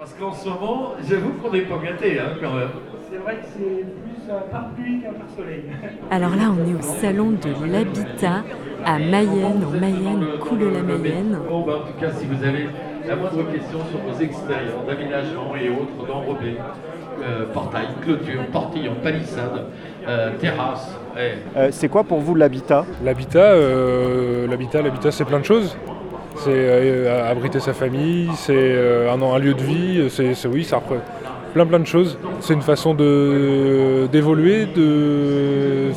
Parce qu'en ce moment, j'avoue qu'on n'est pas gâtés hein, quand même. C'est vrai que c'est plus un par pluie qu'un par soleil. Alors là, on est au salon de l'habitat à Mayenne, en Mayenne, coule la Mayenne. Bon, bah, en tout cas, si vous avez la moindre question sur vos extérieurs d'aménagement et autres d'enrobés, euh, portail, clôture, portillon, palissade, euh, terrasse. eh, Euh, c'est quoi pour vous l'habitat? L'habitat, euh, l'habitat, l'habitat, c'est plein de choses. C'est euh, abriter sa famille, c'est euh, un, un lieu de vie, c'est, oui, ça représente plein plein de choses. C'est une façon de d'évoluer, de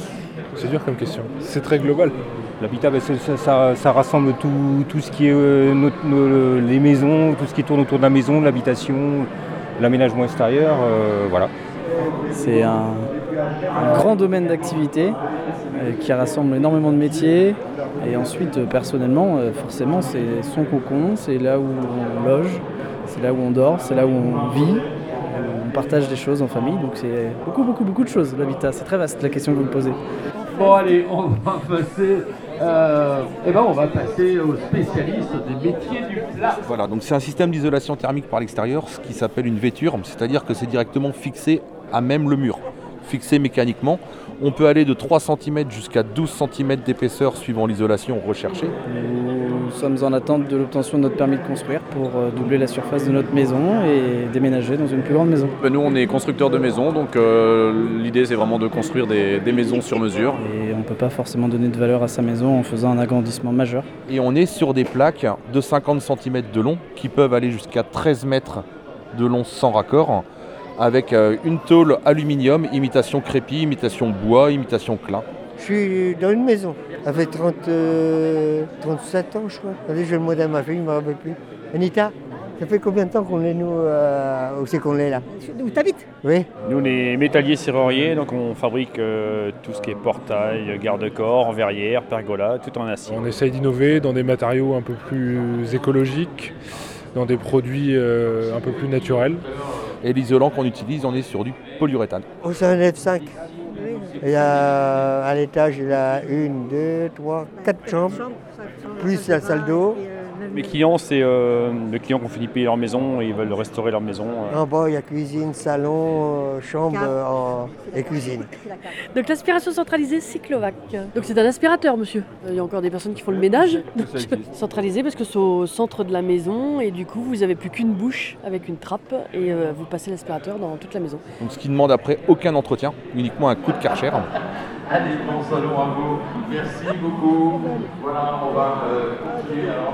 c'est dur comme question. C'est très global. L'habitat, ben, ça, ça- ça rassemble tout, tout ce qui est euh, notre- nos- les maisons, tout ce qui tourne autour de la maison, l'habitation, l'aménagement extérieur, euh, voilà. C'est un, un grand domaine d'activité euh, qui rassemble énormément de métiers. Et ensuite, euh, personnellement, euh, forcément, c'est son cocon, c'est là où on loge, c'est là où on dort, c'est là où on vit. On partage des choses en famille, donc c'est beaucoup, beaucoup, beaucoup de choses, l'habitat. C'est très vaste la question que vous me posez. Bon, allez, on va passer. euh, eh ben, on va passer aux spécialistes des métiers du plat. Voilà, donc c'est un système d'isolation thermique par l'extérieur, ce qui s'appelle une vêture, c'est-à-dire que c'est directement fixé à même le mur, fixé mécaniquement. On peut aller de 3 cm jusqu'à 12 cm d'épaisseur suivant l'isolation recherchée. Nous sommes en attente de l'obtention de notre permis de construire pour euh, doubler la surface de notre maison et déménager dans une plus grande maison. Ben, Nous, on est constructeurs de maisons, donc euh, l'idée, c'est vraiment de construire des, des maisons sur mesure. Et on ne peut pas forcément donner de valeur à sa maison en faisant un agrandissement majeur. Et on est sur des plaques de 50 cm de long qui peuvent aller jusqu'à 13 mètres de long sans raccord, avec euh, une tôle aluminium, imitation crépi, imitation bois, imitation clin. Je suis dans une maison. Ça fait 30, euh, 37 ans, je crois. Attendez, j'ai le mot à ma fille, je ne me rappelle plus. Anita, ça fait combien de temps qu'on est, nous, euh, où c'est qu'on est là Où t'habites Oui. Nous, on est métalliers serruriers, donc on fabrique euh, tout ce qui est portail, garde-corps, verrière, pergola, tout en acier. On essaye d'innover dans des matériaux un peu plus écologiques, dans des produits euh, un peu plus naturels. Et l'isolant qu'on utilise, on est sur du polyuréthane. Oh, c'est un F5. Il y a à l'étage, il y a une, deux, trois, quatre chambres, plus la salle d'eau. Mes clients, c'est euh, les clients qui ont fini de payer leur maison et ils veulent restaurer leur maison. euh. En bas, il y a cuisine, salon, euh, chambre euh, en- et cuisine. Donc l'aspiration centralisée Cyclovac. Donc c'est un aspirateur, monsieur. Il y a encore des personnes qui font le ménage. Donc, centralisé parce que c'est au centre de la maison et du coup vous avez plus qu'une bouche avec une trappe et euh, vous passez l'aspirateur dans toute la maison. Donc, ce qui demande après aucun entretien, uniquement un coup de karcher. Allez, bon salon à vous. Merci beaucoup. Voilà, on va euh, continuer. Alors,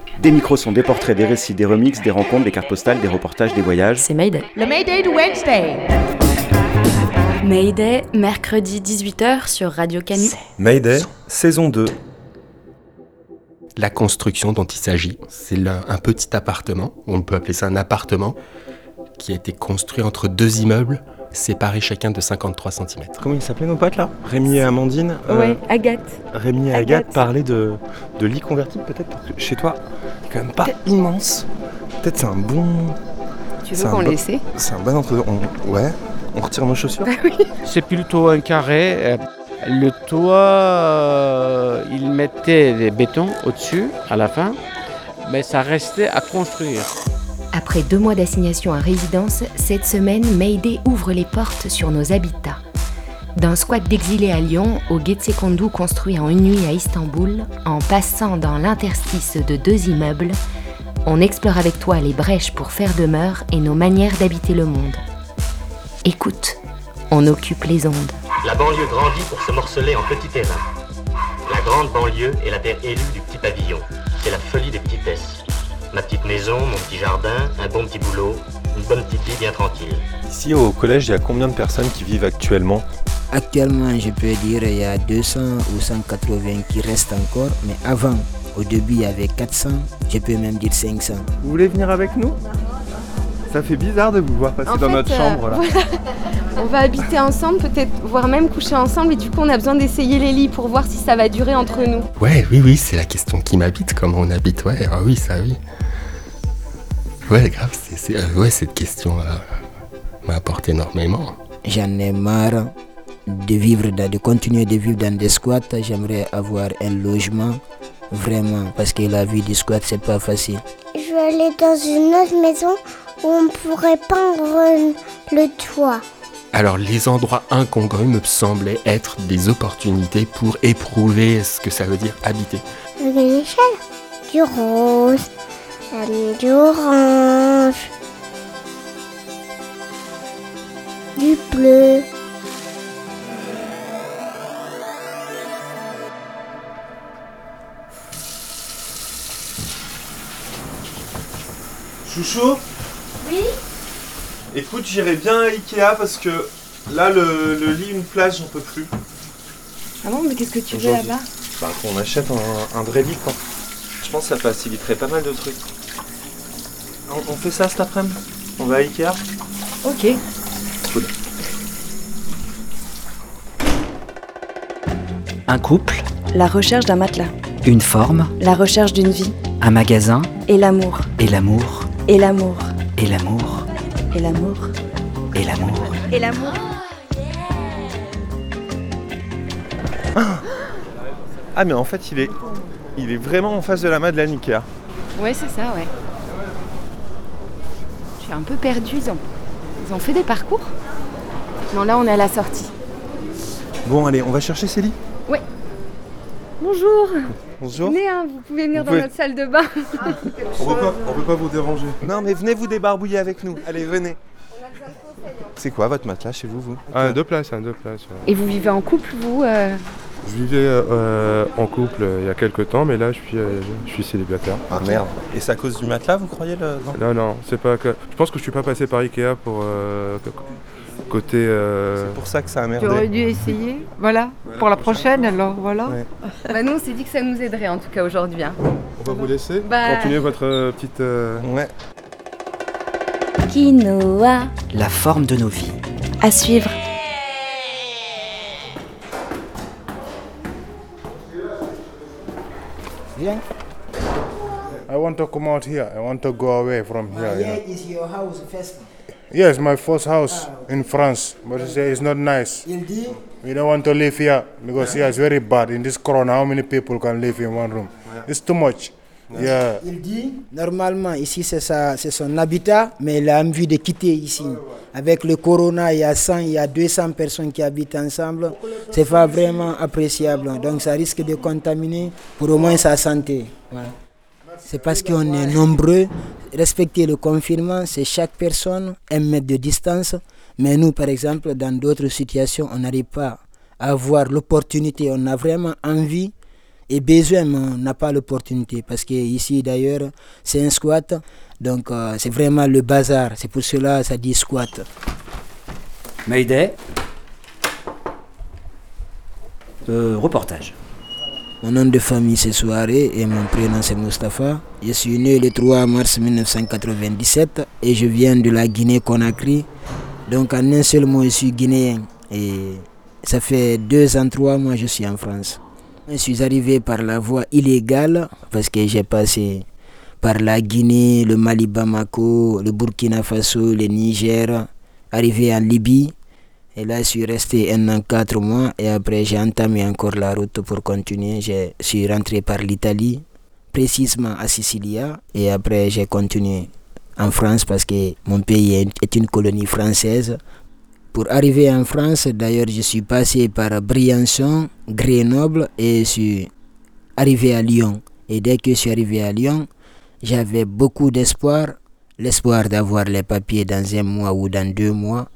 Des micros sont des portraits, des récits, des remixes, des rencontres, des cartes postales, des reportages, des voyages. C'est Mayday. Le Mayday de Wednesday Mayday, mercredi 18h sur Radio Canu. Mayday, saison 2. La construction dont il s'agit, c'est un petit appartement, on peut appeler ça un appartement, qui a été construit entre deux immeubles, séparés chacun de 53 cm. Comment ils s'appelaient nos potes là? Rémi et Amandine euh, Ouais, Agathe. Rémi et Agathe, parlaient de, de lit convertible peut-être parce que chez toi, quand même pas immense. Peut-être c'est un bon. Tu veux un qu'on bon- l'essaie C'est un bon entre on, Ouais, on retire nos chaussures. C'est plutôt un carré. euh, Le toit, euh, il mettait des bétons au-dessus à la fin, mais ça restait à construire. Après deux mois d'assignation à résidence, cette semaine, Mayday ouvre les portes sur nos habitats. D'un squat d'exilés à Lyon au Getsekondu construit en une nuit à Istanbul, en passant dans l'interstice de deux immeubles, on explore avec toi les brèches pour faire demeure et nos manières d'habiter le monde. Écoute, on occupe les ondes. La banlieue grandit pour se morceler en petits terrains. La grande banlieue est la terre élue du petit pavillon. C'est la folie des petitesses. Ma petite maison, mon petit jardin, un bon petit boulot, une bonne petite vie bien tranquille. Ici au collège, il y a combien de personnes qui vivent actuellement? Actuellement, je peux dire il y a 200 ou 180 qui restent encore, mais avant, au début, il y avait 400, je peux même dire 500. Vous voulez venir avec nous? Ça fait bizarre de vous voir passer En dans fait, notre euh, chambre là. voilà. On va habiter ensemble, peut-être, voire même coucher ensemble, et du coup, on a besoin d'essayer les lits pour voir si ça va durer entre nous. Ouais, oui, oui, c'est la question qui m'habite, comment on habite, ouais, ah oui, ça oui. Ouais, grave, c'est, c'est- euh, ouais, cette question euh, m'apporte énormément. J'en ai marre de vivre, dans- de continuer de vivre dans des squats. J'aimerais avoir un logement, vraiment, parce que la vie du squat, c'est pas facile. Je vais aller dans une autre maison où on pourrait peindre le toit. Alors, les endroits incongrus me semblaient être des opportunités pour éprouver ce que ça veut dire habiter. Avec une échelle. Du rose, euh, du orange, du bleu. Chouchou Oui Écoute, j'irai bien à Ikea parce que là, le, le lit, une place, j'en peux plus. Ah bon, mais qu'est-ce que tu veux Aujourd'hui. là-bas? Bah, qu'on achète un, un vrai lit, quoi. Je pense que ça faciliterait pas mal de trucs. On, on fait ça cet après-midi On va à Ikea Ok. Cool. Un couple, La recherche d'un matelas. une forme, La recherche d'une vie. un magasin, Et l'amour. et l'amour, Et l'amour. et l'amour, Et l'amour. et l'amour. Et l'amour. Ah, mais en fait, il est, il est vraiment en face de la Madeleine Ikea. Ouais, c'est ça, ouais. Un peu perdue. Ils ont, ils ont fait des parcours Non, là, on est à la sortie. Bon, allez, on va chercher ces lits Ouais. Bonjour. Bonjour. Venez, hein, vous pouvez venir Vous dans pouvez- notre salle de bain. On peut pas, on peut pas vous déranger. Non, mais venez vous débarbouiller avec nous. Allez, venez. C'est quoi votre matelas chez vous, vous? Un deux places, un deux places. ouais. Et vous vivez en couple, vous euh Je vivais euh, en couple euh, il y a quelques temps, mais là je suis, euh, je suis célibataire. Ah merde. Et c'est à cause du matelas, vous croyez le... non? Non, non, c'est pas que. Je pense que je suis pas passé par Ikea pour euh, côté. euh, C'est pour ça que ça a Tu merdé. aurais dû essayer. Voilà. Pour la prochaine, alors voilà. Ouais. Bah, nous, on s'est dit que ça nous aiderait, en tout cas, aujourd'hui. hein. On va vous laisser Bah- continuer votre euh, petite. euh, Ouais. Quinoa. La forme de nos vies. À suivre. Viens. I want to come out here. I want to go away from here. you know. is your house first. Yes, my first house ah, in France, but it's, it's not nice. Dit We don't want to live here because here it's very bad. In this corona, how many people can live in one room? It's too much. Yeah. Il dit, normalement, ici c'est sa- c'est son habitat, mais il a envie de quitter ici. Avec le corona, il y a 100, il y a 200 personnes qui habitent ensemble. C'est pas vraiment appréciable. Donc ça risque de contaminer pour au moins sa santé. Voilà. C'est parce qu'on est nombreux. Respecter le confinement, c'est chaque personne un mètre de distance. Mais nous, par exemple, dans d'autres situations, on n'arrive pas à avoir l'opportunité. On a vraiment envie et on n'a pas l'opportunité. Parce que ici, d'ailleurs, c'est un squat. Donc, euh, c'est vraiment le bazar. C'est pour cela que ça dit squat. Mayday. Euh, reportage. Mon nom de famille c'est Soirée et mon prénom c'est Mustapha. Je suis né le 3 mars 1997 et je viens de la Guinée-Conakry. Donc en un seul mot je suis guinéen et ça fait deux ans, trois mois que je suis en France. Je suis arrivé par la voie illégale parce que j'ai passé par la Guinée, le Mali Bamako, le Burkina Faso, le Niger, arrivé en Libye. Et là, je suis resté un an, quatre mois. Et après, j'ai entamé encore la route pour continuer. Je suis rentré par l'Italie, précisément à Sicilia. Et après, j'ai continué en France parce que mon pays est- une colonie française. Pour arriver en France, d'ailleurs, je suis passé par Briançon, Grenoble et je suis arrivé à Lyon. Et dès que je suis arrivé à Lyon, j'avais beaucoup d'espoir. L'espoir d'avoir les papiers dans un mois ou dans deux mois.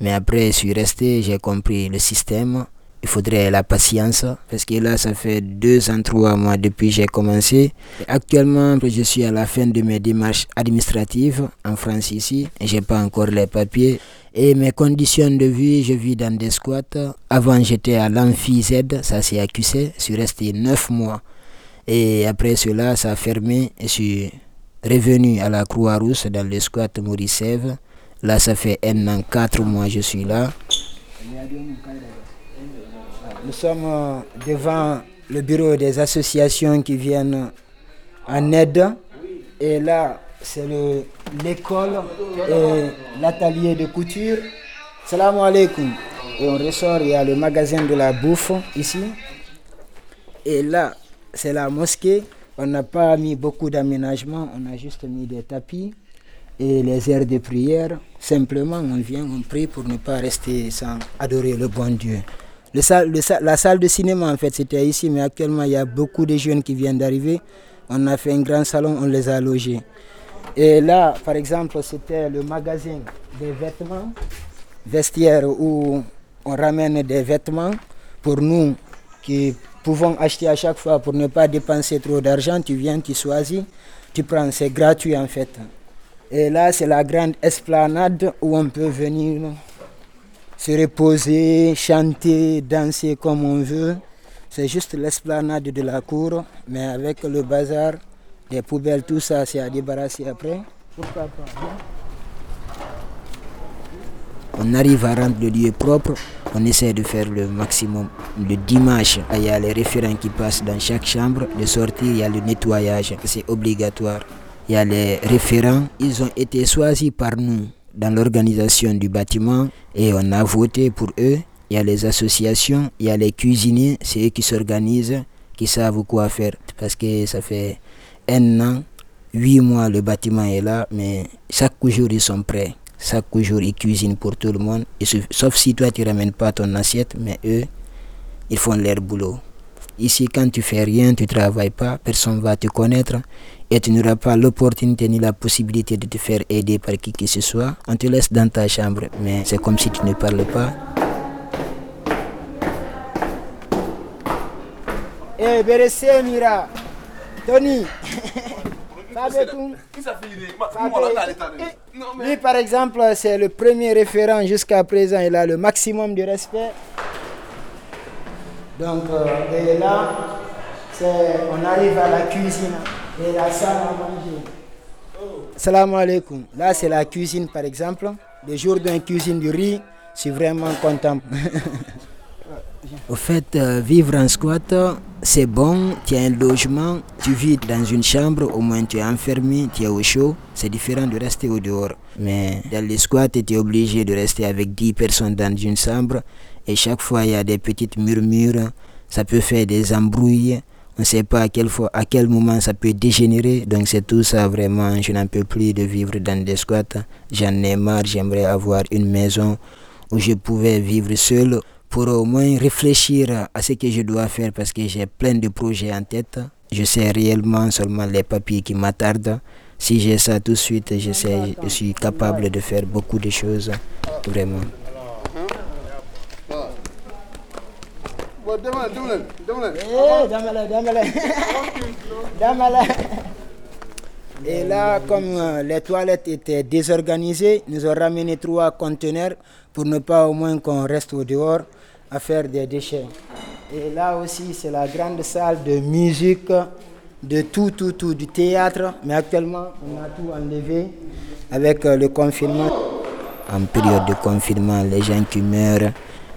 Mais après, je suis resté, j'ai compris le système. Il faudrait la patience parce que là, ça fait deux ans, trois mois depuis que j'ai commencé. Actuellement, je suis à la fin de mes démarches administratives en France ici. J'ai pas encore les papiers. Et mes conditions de vie, je vis dans des squats. Avant, j'étais à l'Amphi Z, ça c'est accusé. Je suis resté neuf mois. Et après cela, ça a fermé. Je suis revenu à la Croix-Rousse dans le squat Maurice. Là, ça fait un an, quatre mois, je suis là. Nous sommes euh, devant le bureau des associations qui viennent en aide. Et là, c'est le- l'école et l'atelier de couture. Salam alaikum. Et on ressort, il y a le magasin de la bouffe ici. Et là, c'est la mosquée. On n'a pas mis beaucoup d'aménagement, on a juste mis des tapis et les aires de prière. Simplement, on vient, on prie pour ne pas rester sans adorer le bon Dieu. Le le la salle de cinéma, en fait, c'était ici, mais actuellement, il y a beaucoup de jeunes qui viennent d'arriver. On a fait un grand salon, on les a logés. Et là, par exemple, c'était le magasin des vêtements, vestiaires où on ramène des vêtements pour nous qui pouvons acheter à chaque fois pour ne pas dépenser trop d'argent. Tu viens, tu choisis, tu prends, c'est gratuit en fait. Et là, c'est la grande esplanade où on peut venir se reposer, chanter, danser comme on veut. C'est juste l'esplanade de la cour, mais avec le bazar, les poubelles, tout ça, c'est à débarrasser après. Pourquoi pas hein? On arrive à rendre le lieu propre, on essaie de faire le maximum. Le dimanche, il y a les référents qui passent dans chaque chambre. De sortir, il y a le nettoyage, c'est obligatoire. Il y a les référents, ils ont été choisis par nous dans l'organisation du bâtiment et on a voté pour eux. Il y a les associations, il y a les cuisiniers, c'est eux qui s'organisent, qui savent quoi faire. Parce que ça fait un an, huit mois, le bâtiment est là, mais chaque jour ils sont prêts. Chaque jour ils cuisinent pour tout le monde. Sauf- si toi tu ramènes pas ton assiette, mais eux, ils font leur boulot. Ici, quand tu fais rien, tu travailles pas, personne va te connaître et tu n'auras pas l'opportunité ni la possibilité de te faire aider par qui que ce soit. On te laisse dans ta chambre, mais c'est comme si tu ne parles pas. Eh, Beressé, Mira. Tony. Eh, Lui, par exemple, c'est le premier référent jusqu'à présent. Il a le maximum de respect. Donc, euh, et là, on arrive à la cuisine et la salle à manger. Salam alaikum. Là, c'est la cuisine, par exemple. Le jour d'une cuisine du riz, je suis vraiment content. Au fait, euh, vivre en squat, c'est bon, tu as un logement, tu vis dans une chambre, au moins tu es enfermé, tu es au chaud. C'est différent de rester au dehors. Mais dans les squats, tu es obligé de rester avec 10 personnes dans une chambre. Et chaque fois, il y a des petites murmures. Ça peut faire des embrouilles. On ne sait pas à quelle, fois, à quel moment ça peut dégénérer. Donc c'est tout ça vraiment. Je n'en peux plus de vivre dans des squats. J'en ai marre. J'aimerais avoir une maison où je pouvais vivre seul pour au moins réfléchir à ce que je dois faire parce que j'ai plein de projets en tête. Je sais réellement seulement les papiers qui m'attardent. Si j'ai ça tout de suite, je, sais, je suis capable de faire beaucoup de choses. Vraiment. Et là, comme euh, les toilettes étaient désorganisées, nous avons ramené trois conteneurs pour ne pas au moins qu'on reste au dehors à faire des déchets. Et là aussi, c'est la grande salle de musique, de tout, tout, tout, du théâtre. Mais actuellement, on a tout enlevé avec euh, le confinement. En période de confinement, les gens qui meurent,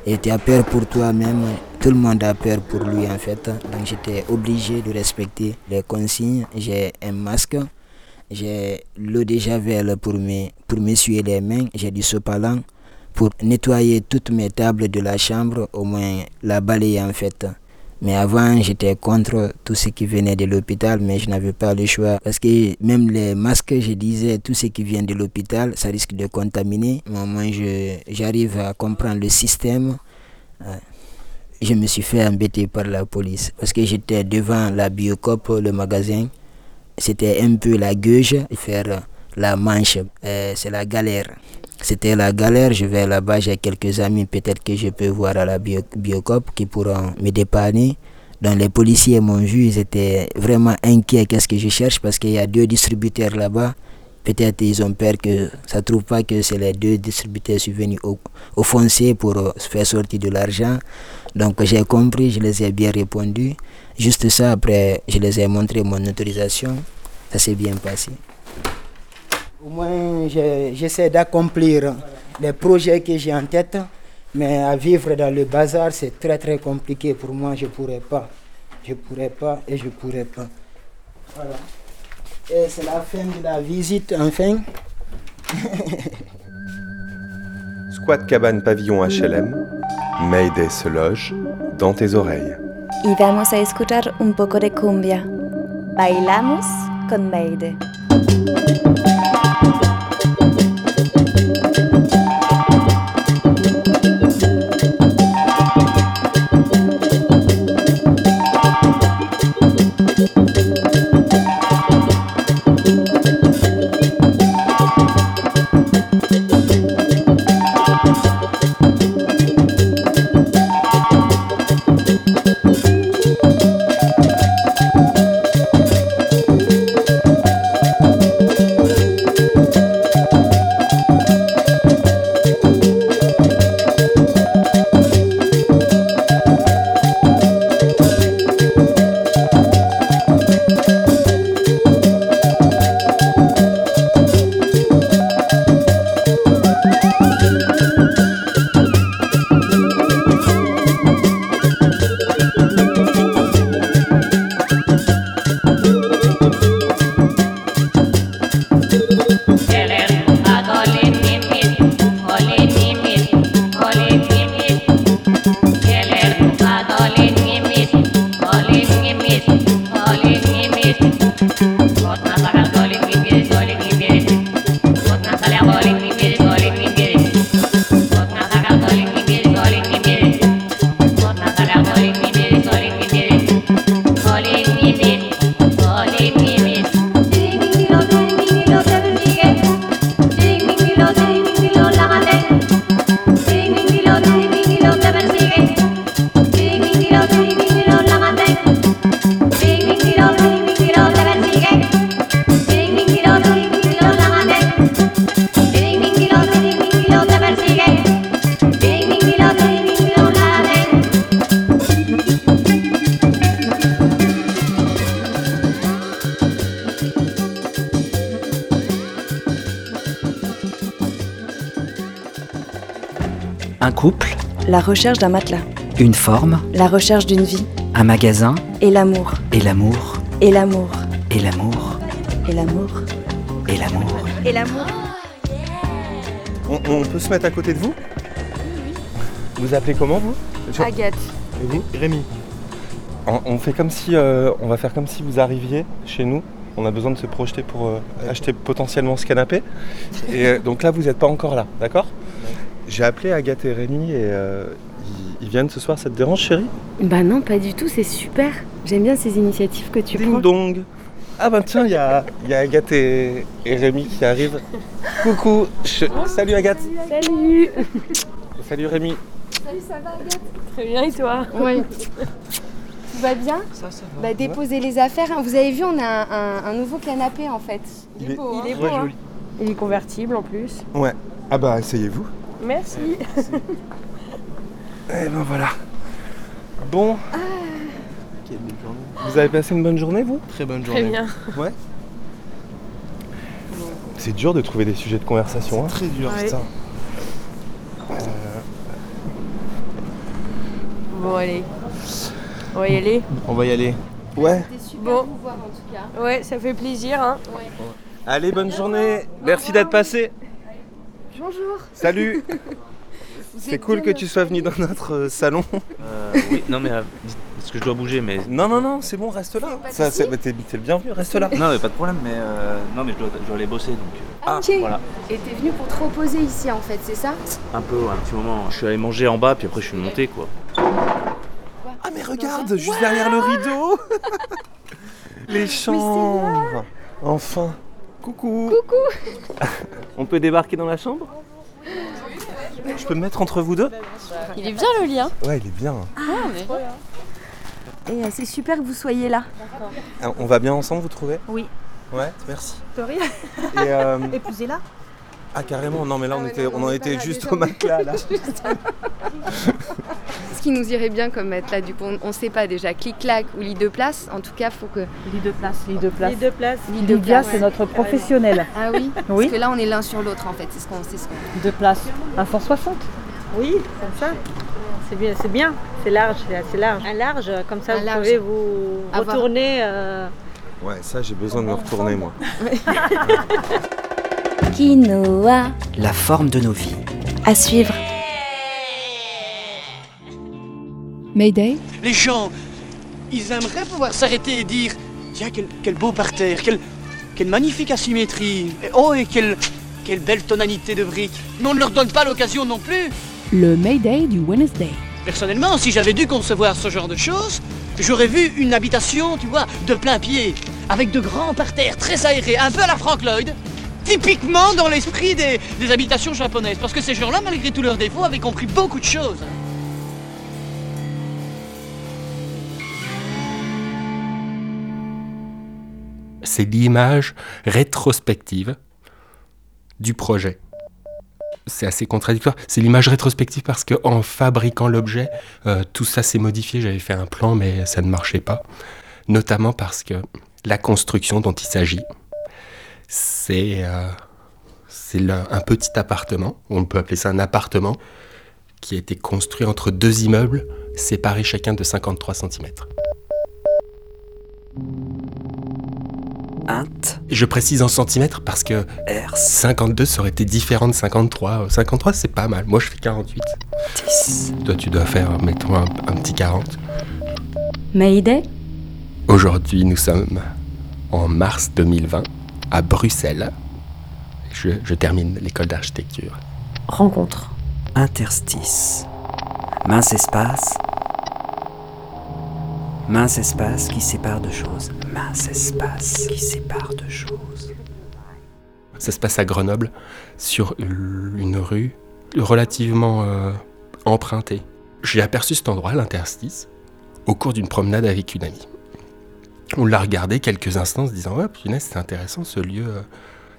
et tu as peur pour toi-même, tout le monde a peur pour lui en fait. Donc j'étais obligé de respecter les consignes. J'ai un masque, j'ai l'eau de javel pour me- pour m'essuyer les mains, j'ai du sopalin pour nettoyer toutes mes tables de la chambre, au moins la balayer en fait. Mais avant, j'étais contre tout ce qui venait de l'hôpital, mais je n'avais pas le choix. Parce que même les masques, je disais, tout ce qui vient de l'hôpital, ça risque de contaminer. Mais au moins, j'arrive à comprendre le système. Je me suis fait embêter par la police. Parce que j'étais devant la Biocop, le magasin. C'était un peu la gueule, faire la manche. Euh, C'est la galère. c'était la galère. Je vais là-bas, j'ai quelques amis, peut-être que je peux voir à la bio, Biocop qui pourront me dépanner. Donc les policiers m'ont vu, ils étaient vraiment inquiets. Qu'est-ce que je cherche? Parce qu'il y a deux distributeurs là-bas. Peut-être ils ont peur que ça ne trouve pas que c'est les deux distributeurs sont venus au, au foncier pour euh, faire sortir de l'argent. Donc j'ai compris, je les ai bien répondu. Juste ça, après, je les ai montré mon autorisation. Ça s'est bien passé. Au moins, j'essaie d'accomplir les projets que j'ai en tête. Mais à vivre dans le bazar, c'est très très compliqué pour moi. Je ne pourrais pas. Je ne pourrais pas et je ne pourrais pas. Voilà. Et c'est la fin de la visite, enfin. Squat cabane pavillon HLM, Mayday se loge dans tes oreilles. Y vamos a escuchar un poco de cumbia. Bailamos con Mayday. Recherche d'un matelas. une forme, La recherche d'une vie. un magasin, Et l'amour. et l'amour, Et l'amour. et l'amour, Et l'amour. et l'amour. Et l'amour. On, on peut se mettre à côté de vous? Vous appelez comment vous? Agathe. Et vous Rémi? On, on fait comme si, euh, on va faire comme si vous arriviez chez nous. On a besoin de se projeter pour euh, acheter potentiellement ce canapé. Et euh, donc là, vous n'êtes pas encore là, d'accord? J'ai appelé Agathe et Rémi et euh, ils, ils viennent ce soir. Ça te dérange, chérie? Bah non, pas du tout, c'est super. J'aime bien ces initiatives que tu Ding prends. dong Ah ben tiens, il y a, il y a Agathe et, et Rémi qui arrivent. Coucou je- Salut Agathe Salut Salut Rémi Salut, ça va Agathe? Très bien et toi? Oui. Tout va bien? Ça, ça Bah déposez les affaires. hein. Vous avez vu, on a un, un- un nouveau canapé en fait. Il est- beau. Il est beau, hein. joli. Il est convertible en plus. Ouais. Ah bah essayez-vous. Merci. Et ben voilà. Bon. Vous avez passé une bonne journée, vous? Très bonne Très bien. Ouais. C'est dur de trouver des sujets de conversation. hein. très dur, Ouais. ça. Euh, Bon, allez. On va y aller on va y aller. Ouais. Bon. vous voir en tout cas. Ouais, ça fait plaisir. Hein. Allez, bonne journée. Merci d'être passé. Bonjour. Salut. C'est cool que tu sois venu dans notre euh, salon. Euh, oui, non mais euh, parce que je dois bouger, mais. Non, non, non, c'est bon, reste là. Ça, c'est- bah, T'es t'es le bienvenu, reste là. Non, mais pas de problème, mais euh, non, mais je dois, je dois aller bosser donc. euh, Ah, ok. Voilà, Et t'es venu pour te reposer ici en fait, c'est ça? Un peu, ouais, un petit moment. Je suis allé manger en bas, puis après je suis monté quoi. Ah mais regarde, juste derrière le rideau. Les chambres. Enfin. Coucou. Coucou. On peut débarquer dans la chambre? Je peux me mettre entre vous deux? Il est bien le lien. Ouais, il est bien. Ah, mais... Et euh, c'est super que vous soyez là. Ah, On va bien ensemble, vous trouvez? Oui. Ouais, merci. De rien? Et euh, Épousez-la. Ah, carrément, non, mais là, on, était, on en était juste au matelas, là. Ce qui nous irait bien comme là, du coup, on ne sait pas déjà, clic-clac ou lit de place. En tout cas, faut que. Lit de place, lit de place. Lit de place. Lit de Lydia, place. c'est notre professionnelle. Ah oui Oui. Parce que là, on est l'un sur l'autre en fait. C'est ce qu'on. c'est ce qu'on- De place. Un 160 Oui, comme ça. C'est bien, c'est bien. C'est large, c'est assez large. Un large, comme ça, Un vous large. pouvez vous retourner. euh, Ouais, ça, j'ai besoin de me retourner, moi. Quinoa. La forme de nos vies. À suivre. Mayday? Les gens, ils aimeraient pouvoir s'arrêter et dire Tiens, quel, quel beau parterre, quelle, quelle magnifique asymétrie, et oh, et quelle, quelle belle tonalité de briques. Mais on ne leur donne pas l'occasion non plus. Le Mayday du Wednesday. Personnellement, si j'avais dû concevoir ce genre de choses, j'aurais vu une habitation, tu vois, de plein pied, avec de grands parterres très aérés, un peu à la Frank Lloyd, typiquement dans l'esprit des, des habitations japonaises. Parce que ces gens-là, malgré tous leurs défauts, avaient compris beaucoup de choses. c'est l'image rétrospective du projet. C'est assez contradictoire. C'est l'image rétrospective parce que en fabriquant l'objet, euh, tout ça s'est modifié. J'avais fait un plan, mais ça ne marchait pas. Notamment parce que la construction dont il s'agit, c'est euh, un petit appartement. On peut appeler ça un appartement qui a été construit entre deux immeubles séparés chacun de 53 cm. Je précise en centimètres parce que 52 ça aurait été différent de 53. Euh, 53 c'est pas mal. Moi je fais 48. Toi tu dois faire, mettons, un, un petit 40. Mayday? Aujourd'hui nous sommes en mars 2020 à Bruxelles. Je, je termine l'école d'architecture. Rencontre. Interstice. Mince espace. Mince espace qui sépare deux choses. Mince espace qui sépare deux choses. Ça se passe à Grenoble, sur une rue relativement euh, empruntée. J'ai aperçu cet endroit, l'interstice, au cours d'une promenade avec une amie. On l'a regardé quelques instants en se disant Ouais, punaise, c'est intéressant ce lieu. euh.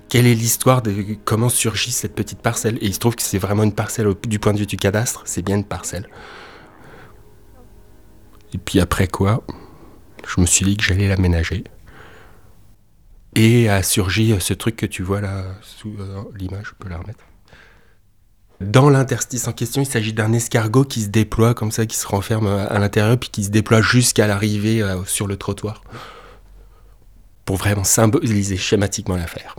Quelle est l'histoire de comment surgit cette petite parcelle? Et il se trouve que c'est vraiment une parcelle du point de vue du cadastre, c'est bien une parcelle. Et puis après quoi, je me suis dit que j'allais l'aménager. Et a surgi euh, ce truc que tu vois là sous euh, l'image, je peux la remettre. Dans l'interstice en question, il s'agit d'un escargot qui se déploie comme ça, qui se renferme à l'intérieur, puis qui se déploie jusqu'à l'arrivée euh, sur le trottoir. Pour vraiment symboliser schématiquement l'affaire.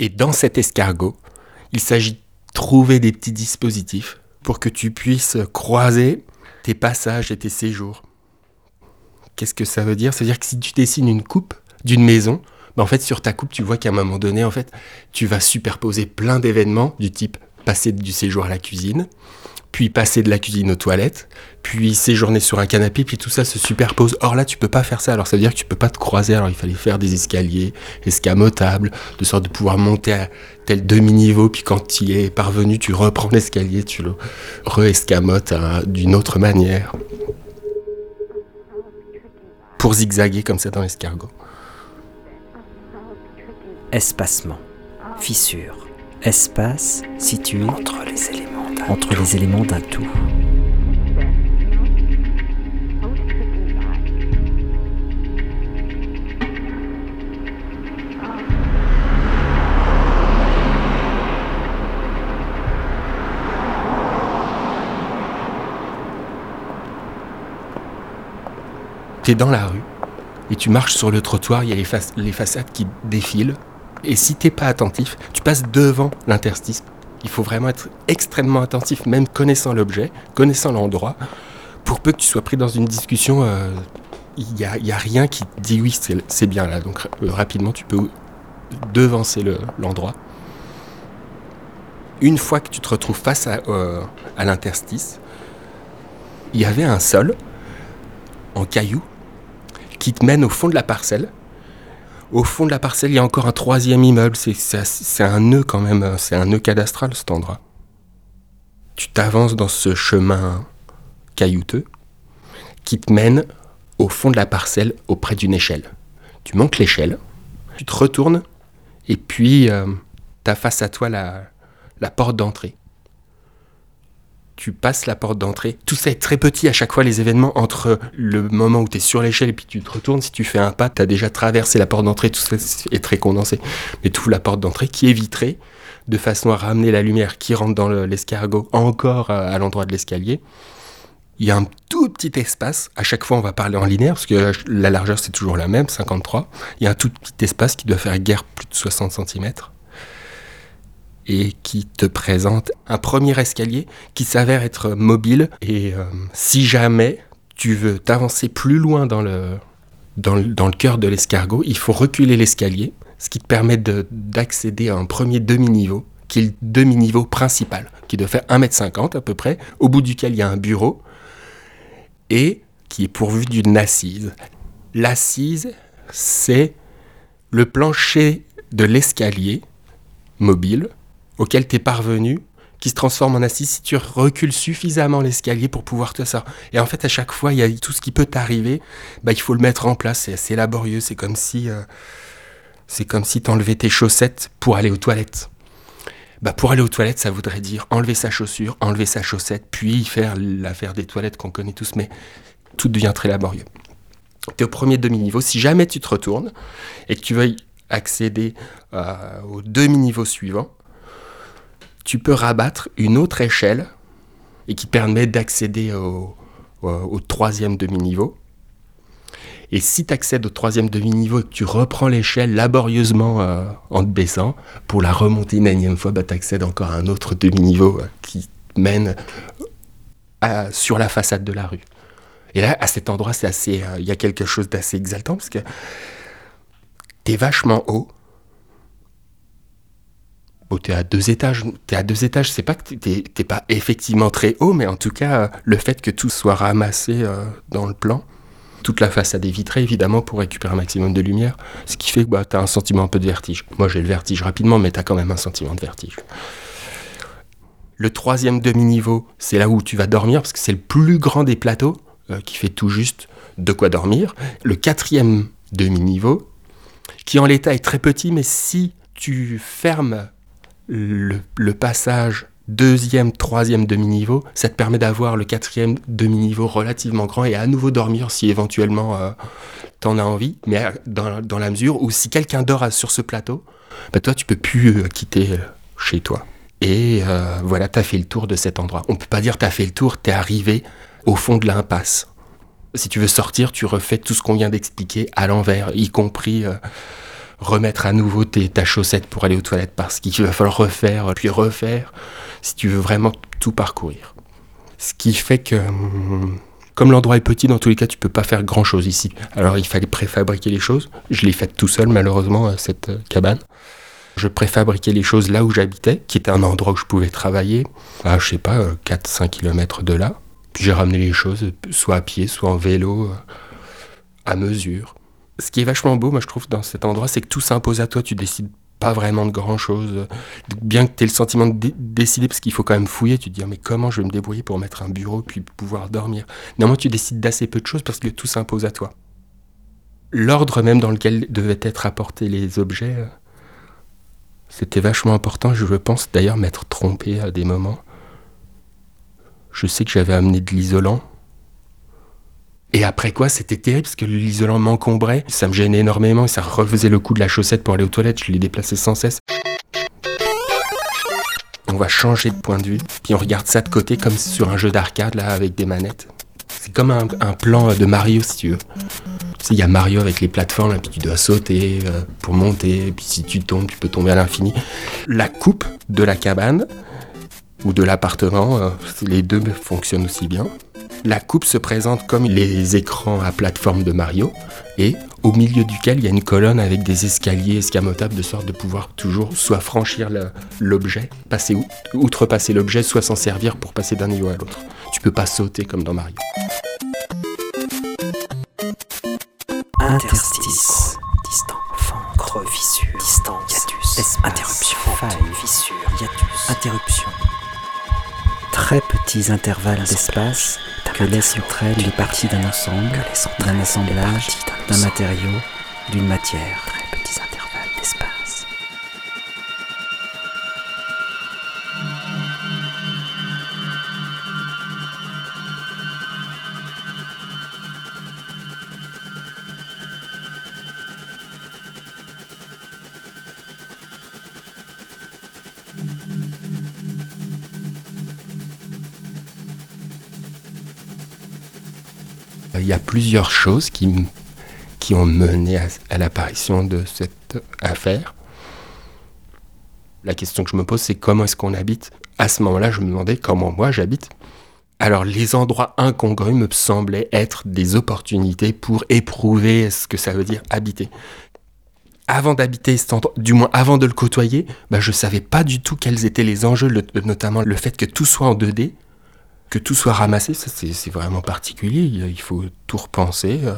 Et dans cet escargot, il s'agit de trouver des petits dispositifs pour que tu puisses croiser tes passages et tes séjours. Qu'est-ce que ça veut dire? Ça veut dire que si tu dessines une coupe d'une maison, ben en fait sur ta coupe, tu vois qu'à un moment donné, en fait, tu vas superposer plein d'événements du type passer du séjour à la cuisine, puis passer de la cuisine aux toilettes, puis séjourner sur un canapé, puis tout ça se superpose. Or là, tu peux pas faire ça. Alors ça veut dire que tu peux pas te croiser. Alors il fallait faire des escaliers escamotables, de sorte de pouvoir monter à tel demi-niveau, puis quand tu y es parvenu, tu reprends l'escalier, tu le re-escamotes hein, d'une autre manière. Pour zigzaguer comme ça dans l'escargot. Espacement. Fissure. Espace situé entre les éléments d'un entre les éléments d'un tout. tu es dans la rue et tu marches sur le trottoir, il y a les, fac- les façades qui défilent. Et si t'es pas attentif, tu passes devant l'interstice. Il faut vraiment être extrêmement attentif, même connaissant l'objet, connaissant l'endroit, pour peu que tu sois pris dans une discussion. euh, Il n'y a, rien qui te dit oui, c'est bien là. Donc euh, rapidement, tu peux devancer le- l'endroit. Une fois que tu te retrouves face à, euh, à l'interstice, il y avait un sol en cailloux qui te mène au fond de la parcelle Au fond de la parcelle, il y a encore un troisième immeuble. C'est- un nœud quand même, euh, c'est un nœud cadastral cet endroit. Tu t'avances dans ce chemin caillouteux qui te mène au fond de la parcelle auprès d'une échelle. Tu montes l'échelle, tu te retournes et puis tu as face à toi la porte d'entrée. Tu passes la porte d'entrée. Tout ça est très petit à chaque fois, les événements entre le moment où tu es sur l'échelle et puis tu te retournes. Si tu fais un pas, tu as déjà traversé la porte d'entrée, tout ça est très condensé. Mais tu ouvres la porte d'entrée qui est vitrée de façon à ramener la lumière qui rentre dans le- l'escargot encore à, à l'endroit de l'escalier. Il y a un tout petit espace. À chaque fois, on va parler en linéaire parce que la largeur c'est toujours la même, 53. Il y a un tout petit espace qui doit faire guère plus de 60 cm et qui te présente un premier escalier qui s'avère être mobile. Et euh, si jamais tu veux t'avancer plus loin dans le, dans le, dans le cœur de l'escargot, il faut reculer l'escalier, ce qui te permet de- d'accéder à un premier demi-niveau, qui est le demi-niveau principal, qui doit faire 1m50 à peu près, au bout duquel il y a un bureau, et qui est pourvu d'une assise. L'assise, c'est le plancher de l'escalier mobile auquel tu es parvenu, qui se transforme en assise si tu recules suffisamment l'escalier pour pouvoir te ça. Et en fait, à chaque fois, il y a tout ce qui peut t'arriver, bah, il faut le mettre en place. C'est assez laborieux. C'est comme si, euh, c'est si t'enlevais tes chaussettes pour aller aux toilettes. Bah, pour aller aux toilettes, ça voudrait dire enlever sa chaussure, enlever sa chaussette, puis faire l'affaire des toilettes qu'on connaît tous, mais tout devient très laborieux. Tu es au premier demi-niveau. Si jamais tu te retournes et que tu veuilles accéder euh, au demi-niveau suivant, tu peux rabattre une autre échelle et qui permet d'accéder au, troisième demi-niveau. Et si tu accèdes au troisième demi-niveau que tu reprends l'échelle laborieusement euh, en te baissant, pour la remonter une énième fois, bah, tu accèdes encore à un autre demi-niveau euh, qui mène à- sur la façade de la rue. Et là, à cet endroit, euh, il y a quelque chose d'assez exaltant parce que t'es vachement haut. Bon, t'es à deux étages. T'es à deux étages. C'est pas que t'es, t'es pas effectivement très haut, mais en tout cas, euh, le fait que tout soit ramassé euh, dans le plan, toute la façade est vitrée évidemment pour récupérer un maximum de lumière, ce qui fait que bah, t'as un sentiment un peu de vertige. Moi, j'ai le vertige rapidement, mais t'as quand même un sentiment de vertige. Le troisième demi-niveau, c'est là où tu vas dormir parce que c'est le plus grand des plateaux euh, qui fait tout juste de quoi dormir. Le quatrième demi-niveau, qui en l'état est très petit, mais si tu fermes le, passage deuxième, troisième demi-niveau, ça te permet d'avoir le quatrième demi-niveau relativement grand et à nouveau dormir si éventuellement euh, t'en as envie, mais euh, dans, dans la mesure où si quelqu'un dort sur ce plateau, bah toi tu peux plus euh, quitter euh, chez toi. Et euh, voilà, t'as fait le tour de cet endroit. On peut pas dire t'as fait le tour, t'es arrivé au fond de l'impasse. Si tu veux sortir, tu refais tout ce qu'on vient d'expliquer à l'envers, y compris remettre à nouveau tes, ta chaussette pour aller aux toilettes parce qu'il va falloir refaire, puis refaire, si tu veux vraiment tout parcourir. Ce qui fait que, hum, comme l'endroit est petit, dans tous les cas, tu peux pas faire grand chose ici. Alors il fallait préfabriquer les choses. Je l'ai fait tout seul, malheureusement, cette euh, cabane. Je préfabriquais les choses là où j'habitais, qui était un endroit où je pouvais travailler, à, je sais pas, 4-5 km de là. Puis j'ai ramené les choses, euh, soit à pied, soit en vélo, euh, à mesure. Ce qui est vachement beau, moi je trouve, dans cet endroit, c'est que tout s'impose à toi, tu décides pas vraiment de grand chose. Bien que tu aies le sentiment de dé- décider, parce qu'il faut quand même fouiller, tu te dis, Ah, mais comment je vais me débrouiller pour mettre un bureau puis pouvoir dormir? Néanmoins, tu décides d'assez peu de choses parce que tout s'impose à toi. L'ordre même dans lequel devaient être apportés les objets, euh, c'était vachement important. Je pense d'ailleurs m'être trompé à des moments. Je sais que j'avais amené de l'isolant. Et après quoi, c'était terrible parce que l'isolant m'encombrait. Ça me gênait énormément et ça refaisait le coup de la chaussette pour aller aux toilettes. Je l'ai déplacé sans cesse. On va changer de point de vue. Puis on regarde ça de côté comme sur un jeu d'arcade là avec des manettes. C'est comme un, plan de Mario si tu veux. Tu sais, il y a Mario avec les plateformes, puis tu dois sauter euh, pour monter, puis si tu tombes, tu peux tomber à l'infini. La coupe de la cabane, ou de l'appartement, euh, les deux fonctionnent aussi bien. La coupe se présente comme les écrans à plateforme de Mario, et au milieu duquel il y a une colonne avec des escaliers escamotables de sorte de pouvoir toujours soit franchir l'objet, passer ou- outrepasser l'objet, soit s'en servir pour passer d'un niveau à l'autre. Tu peux pas sauter comme dans Mario. Interstice. Distant enfant. espace, interruption, faille, fissure, hiatus, interruption. Très petits intervalles d'espace que laissent entre elles les parties d'un ensemble, d'un assemblage, d'un matériau, d'une matière. Très petits intervalles d'espace. Il y a plusieurs choses qui, qui ont mené à, l'apparition de cette affaire. La question que je me pose, c'est comment est-ce qu'on habite? À ce moment-là, je me demandais comment moi j'habite. Alors, les endroits incongrus me semblaient être des opportunités pour éprouver ce que ça veut dire habiter. Avant d'habiter cet endroit, du moins avant de le côtoyer, bah, je savais pas du tout quels étaient les enjeux, notamment le fait que tout soit en 2D, que tout soit ramassé, ça c'est vraiment particulier, il faut tout repenser. euh,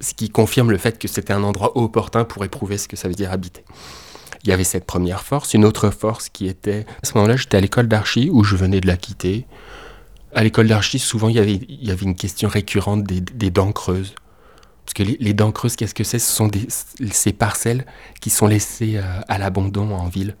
ce qui confirme le fait que c'était un endroit opportun pour éprouver ce que ça veut dire habiter. Il y avait cette première force, une autre force qui était... À ce moment-là, j'étais à l'école d'archi où je venais de la quitter. À l'école d'archi, souvent, il y, avait, une question récurrente des, dents creuses. Parce que les, dents creuses, qu'est-ce que c'est? Ce sont ces parcelles qui sont laissées euh, à l'abandon en ville.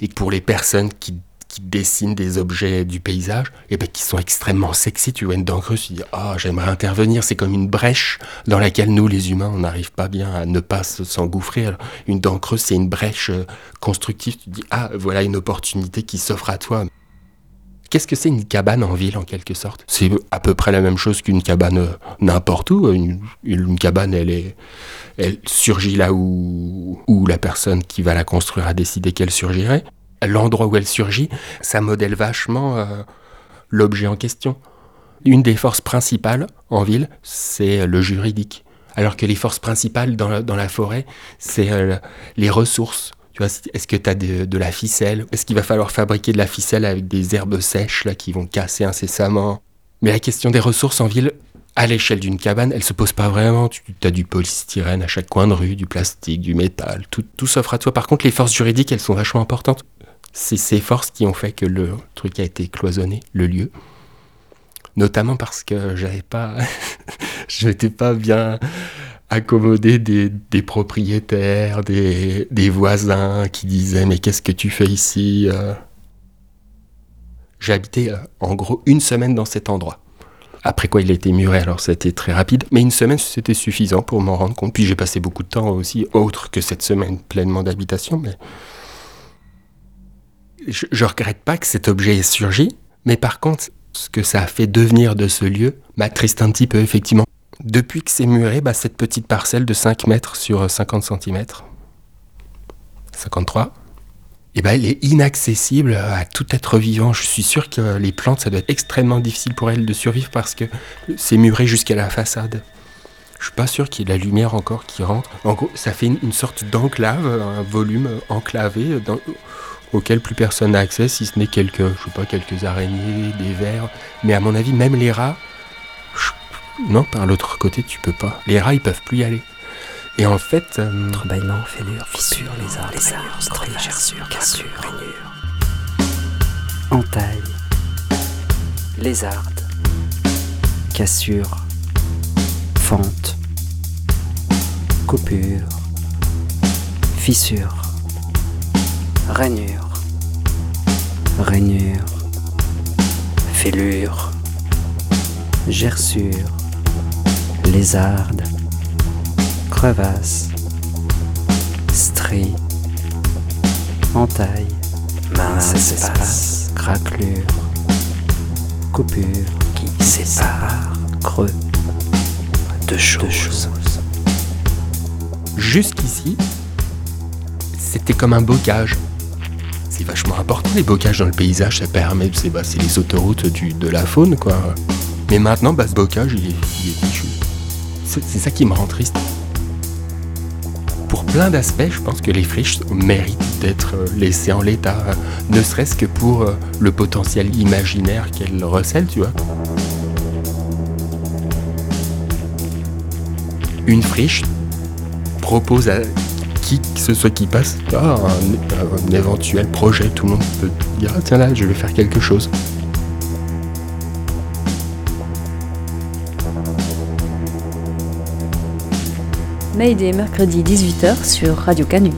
Et pour les personnes qui, qui dessinent des objets du paysage, et ben, qui sont extrêmement sexy, tu vois une dent creuse, tu dis Ah, j'aimerais intervenir. C'est comme une brèche dans laquelle nous, les humains, on n'arrive pas bien à ne pas se- s'engouffrer. Alors, une dent creuse, c'est une brèche euh, constructive. Tu dis Ah, voilà une opportunité qui s'offre à toi. Qu'est-ce que c'est une cabane en ville en quelque sorte? C'est à peu près la même chose qu'une cabane euh, n'importe où. Une, une cabane, elle, est, elle surgit là où, où la personne qui va la construire a décidé qu'elle surgirait. L'endroit où elle surgit, ça modèle vachement euh, l'objet en question. Une des forces principales en ville, c'est le juridique. Alors que les forces principales dans la, dans la forêt, c'est euh, les ressources. Tu vois, est-ce que tu as de, de la ficelle? Est-ce qu'il va falloir fabriquer de la ficelle avec des herbes sèches là, qui vont casser incessamment? Mais la question des ressources en ville, à l'échelle d'une cabane, elle se pose pas vraiment. Tu as du polystyrène à chaque coin de rue, du plastique, du métal, tout, tout s'offre à toi. Par contre, les forces juridiques, elles sont vachement importantes. C'est ces forces qui ont fait que le truc a été cloisonné, le lieu. Notamment parce que j'avais pas. je n'étais pas bien accommodé des, propriétaires, des, des voisins qui disaient Mais qu'est-ce que tu fais ici euh? J'ai habité euh, en gros une semaine dans cet endroit. Après quoi il a été muré, alors été très rapide, mais une semaine c'était suffisant pour m'en rendre compte. Puis j'ai passé beaucoup de temps aussi, autre que cette semaine pleinement d'habitation, mais je, je regrette pas que cet objet ait surgi, mais par contre, ce que ça a fait devenir de ce lieu m'attriste un petit peu, effectivement. Depuis que c'est muré, bah, cette petite parcelle de 5 mètres sur 50 cm, 53, eh ben, elle est inaccessible à tout être vivant. Je suis sûr que les plantes, ça doit être extrêmement difficile pour elles de survivre parce que c'est muré jusqu'à la façade. Je suis pas sûr qu'il y ait de la lumière encore qui rentre. En gros, ça fait une, une sorte d'enclave, un volume enclavé dans- auquel plus personne n'a accès, si ce n'est quelques, je sais pas, quelques araignées, des vers. Mais à mon avis, même les rats, non, par l'autre côté, tu peux pas. Les rats, ils peuvent plus y aller. Et en fait, euh, Entrebâillement, fêlure, fissure, lézard, lézard, cassures, rainures. Entaille. Lézarde. Cassure. Fente. Coupure. Fissure. Rainure. Rainure. Fêlure. Gerçure. Lézarde. Crevasse. Strie. Entaille. Mince espace. Craquelure. Coupure. Qui sépare. Creux. Deux choses. jusqu'ici, c'était comme un bocage. C'est vachement important les bocages dans le paysage, ça permet, c'est bah, les autoroutes de la faune quoi. Mais maintenant, bah, ce bocage, il est, c'est ça qui me rend triste. Pour plein d'aspects, je pense que les friches méritent d'être euh, laissées en l'état, euh, ne serait-ce que pour euh, le potentiel imaginaire qu'elles recèlent, tu vois. Une friche propose à qui que ce soit qui passe, ah, un, un éventuel projet, tout le monde peut dire ah, tiens là, je vais faire quelque chose. Mayday mercredi 18h sur Radio Canu.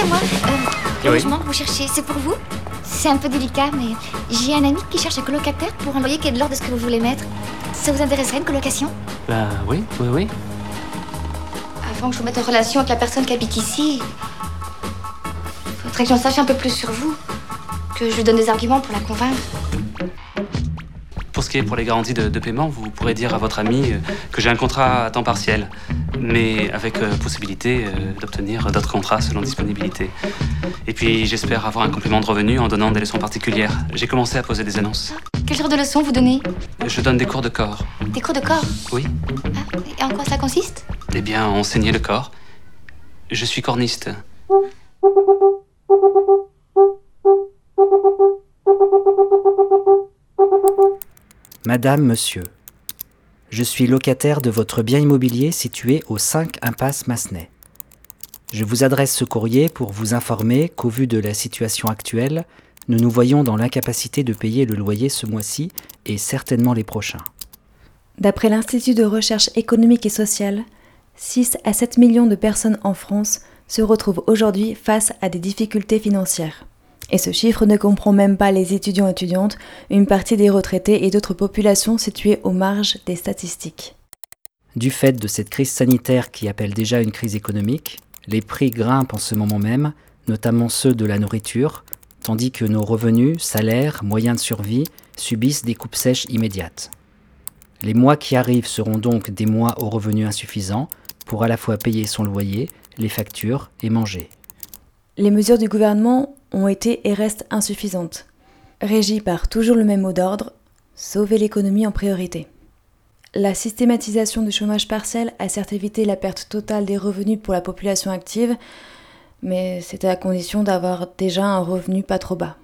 Excusez-moi, euh, vous cherchez, c'est pour vous? C'est un peu délicat, mais j'ai un ami qui cherche un colocataire pour un loyer qui est de l'ordre de ce que vous voulez mettre. Ça vous intéresserait une colocation? Bah oui, oui, oui. Avant que je vous mette en relation avec la personne qui habite ici, faudrait que j'en sache un peu plus sur vous. Que je lui donne des arguments pour la convaincre. Pour ce qui est pour les garanties de, de paiement, vous pourrez dire à votre ami euh, que j'ai un contrat à temps partiel, mais avec euh, possibilité euh, d'obtenir d'autres contrats selon disponibilité. Et puis j'espère avoir un complément de revenu en donnant des leçons particulières. J'ai commencé à poser des annonces. Quel genre de leçons vous donnez? Je donne des cours de corps. Des cours de corps? Oui. Et en quoi ça consiste? Eh bien, enseigner le corps. Je suis corniste. Madame, monsieur, je suis locataire de votre bien immobilier situé au 5 impasse Massenet. Je vous adresse ce courrier pour vous informer qu'au vu de la situation actuelle, nous nous voyons dans l'incapacité de payer le loyer ce mois-ci et certainement les prochains. D'après l'Institut de recherche économique et sociale, 6 à 7 millions de personnes en France se retrouvent aujourd'hui face à des difficultés financières. Et ce chiffre ne comprend même pas les étudiants et étudiantes, une partie des retraités et d'autres populations situées aux marges des statistiques. Du fait de cette crise sanitaire qui appelle déjà une crise économique, les prix grimpent en ce moment même, notamment ceux de la nourriture, tandis que nos revenus, salaires, moyens de survie subissent des coupes sèches immédiates. Les mois qui arrivent seront donc des mois aux revenus insuffisants pour à la fois payer son loyer, les factures et manger. Les mesures du gouvernement ont été et restent insuffisantes, régies par toujours le même mot d'ordre, sauver l'économie en priorité. La systématisation du chômage partiel a certes évité la perte totale des revenus pour la population active, mais c'était à condition d'avoir déjà un revenu pas trop bas.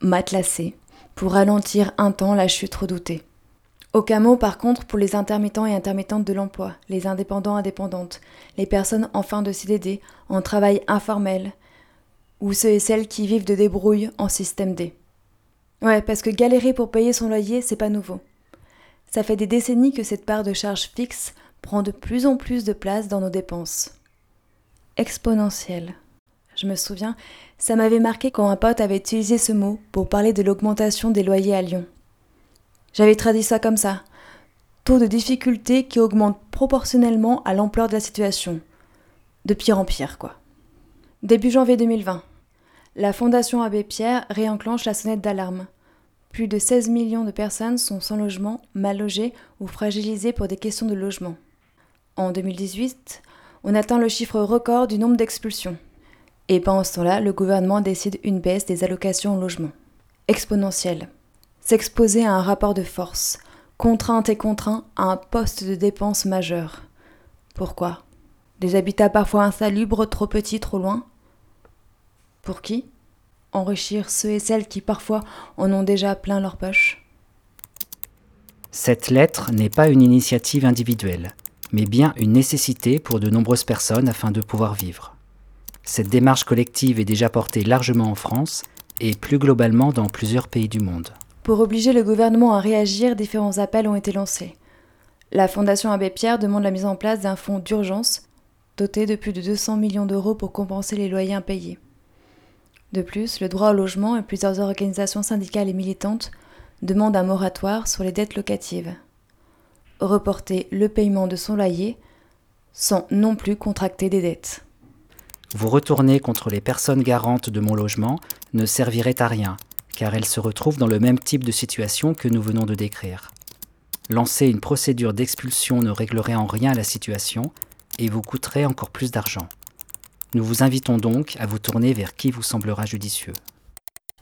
Matelassé, pour ralentir un temps la chute redoutée. Aucun mot par contre pour les intermittents et intermittentes de l'emploi, les indépendants indépendantes, les personnes en fin de CDD, en travail informel, ou ceux et celles qui vivent de débrouille en système D. Ouais, parce que galérer pour payer son loyer, c'est pas nouveau. Ça fait des décennies que cette part de charge fixe prend de plus en plus de place dans nos dépenses. Exponentielle. Je me souviens, ça m'avait marqué quand un pote avait utilisé ce mot pour parler de l'augmentation des loyers à Lyon. J'avais traduit ça comme ça. Taux de difficulté qui augmente proportionnellement à l'ampleur de la situation. De pire en pire, quoi. Début janvier 2020, la Fondation Abbé Pierre réenclenche la sonnette d'alarme. Plus de 16 millions de personnes sont sans logement, mal logées ou fragilisées pour des questions de logement. En 2018, on atteint le chiffre record du nombre d'expulsions. Et pendant ce temps-là, le gouvernement décide une baisse des allocations au logement. Exponentielle. S'exposer à un rapport de force, contrainte et contraint à un poste de dépense majeur. Pourquoi? Des habitats parfois insalubres, trop petits, trop loin? Pour qui Enrichir ceux et celles qui parfois en ont déjà plein leur poche Cette lettre n'est pas une initiative individuelle, mais bien une nécessité pour de nombreuses personnes afin de pouvoir vivre. Cette démarche collective est déjà portée largement en France et plus globalement dans plusieurs pays du monde. Pour obliger le gouvernement à réagir, différents appels ont été lancés. La Fondation Abbé Pierre demande la mise en place d'un fonds d'urgence doté de plus de 200 millions d'euros pour compenser les loyers impayés. De plus, le droit au logement et plusieurs organisations syndicales et militantes demandent un moratoire sur les dettes locatives. Reporter le paiement de son loyer sans non plus contracter des dettes. Vous retourner contre les personnes garantes de mon logement ne servirait à rien, car elles se retrouvent dans le même type de situation que nous venons de décrire. Lancer une procédure d'expulsion ne réglerait en rien la situation et vous coûterait encore plus d'argent. Nous vous invitons donc à vous tourner vers qui vous semblera judicieux.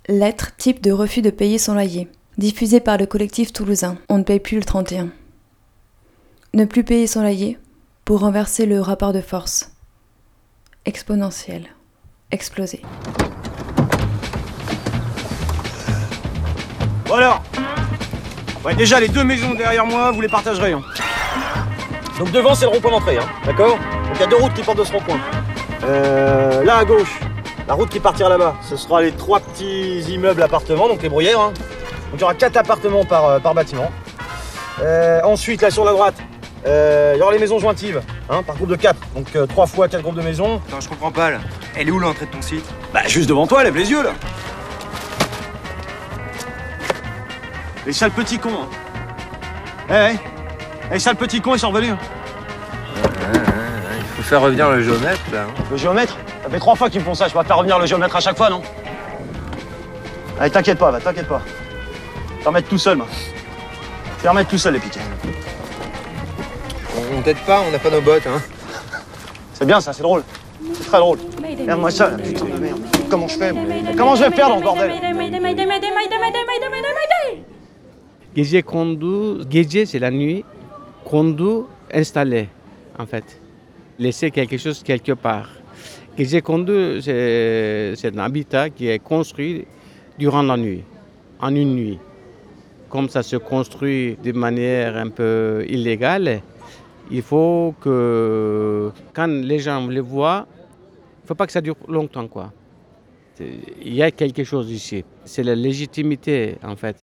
Lettre type de refus de payer son loyer, diffusée par le collectif toulousain. On ne paye plus le 31. Ne plus payer son loyer pour renverser le rapport de force. Exponentiel. Exploser. Bon alors Ouais, déjà, les deux maisons derrière moi, vous les partagerez. hein. Donc devant, c'est le rond-point d'entrée, hein, d'accord? Donc il y a deux routes qui partent de ce rond-point. Euh, là à gauche, la route qui partira là-bas, ce sera les trois petits immeubles appartements, donc les bruyères. hein. Donc il y aura quatre appartements par, euh, par bâtiment. Euh, ensuite, là sur la droite, il y aura les maisons jointives, hein, par groupe de quatre. Donc trois fois quatre groupes de maisons. Attends, je comprends pas là. Elle est où l'entrée de ton site? Bah juste devant toi, lève les yeux là. Les sales petits cons. Hein. Eh, eh, les sales petits cons, ils sont revenus. hein. Faire revenir le géomètre là. hein. Le géomètre Ça fait trois fois qu'ils me font ça, je pas faire revenir le géomètre à chaque fois, non Allez, t'inquiète pas, va, t'inquiète pas. Je vais en remettre tout seul, moi. Je vais en remettre tout seul, les piquets. On, on t'aide pas, on n'a pas nos bottes. Hein. C'est bien ça, c'est drôle. C'est très drôle. Regarde-moi ça, là, putain de merde. Comment je fais moi? Comment je vais faire dans ce bordel? Gece kondu, gece c'est la nuit, kondu installé en fait. Laisser quelque chose quelque part. Gece kondu c'est c'est un habitat qui est construit durant la nuit, en une nuit. Comme ça se construit de manière un peu illégale, il faut que quand les gens le voient, il ne faut pas que ça dure longtemps quoi. Il y a quelque chose ici. C'est la légitimité en fait.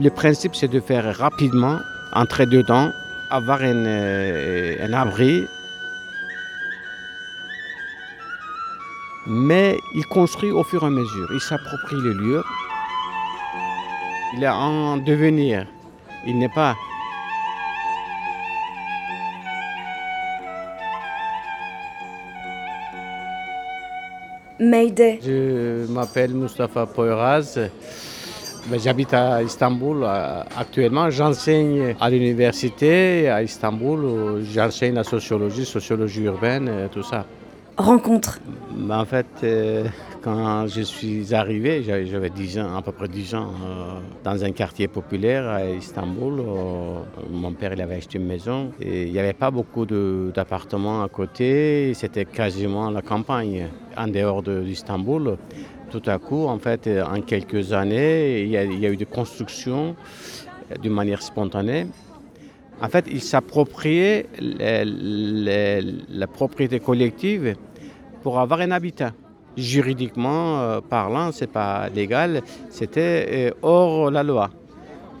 Le principe, c'est de faire rapidement, entrer dedans, avoir un, euh, un abri. Mais il construit au fur et à mesure. Il s'approprie le lieu. Il est en devenir. Il n'est pas Mayday. Je m'appelle Mustapha Poyraz. J'habite à Istanbul euh, actuellement. J'enseigne à l'université à Istanbul. J'enseigne la sociologie, sociologie urbaine, tout ça. Rencontre. Ben, en fait, euh, quand je suis arrivé, j'avais j'avais 10 ans, à peu près 10 ans, euh, dans un quartier populaire à Istanbul. mon père il avait acheté une maison et il n'y avait pas beaucoup d'appartements à côté. C'était quasiment la campagne, en dehors de- d'Istanbul. Tout à coup, en fait, en quelques années, il y a, eu des constructions euh, d'une manière spontanée. En fait, ils s'appropriaient la, propriété collective pour avoir un habitat. Juridiquement euh, parlant, c'est pas légal, c'était euh, hors la loi.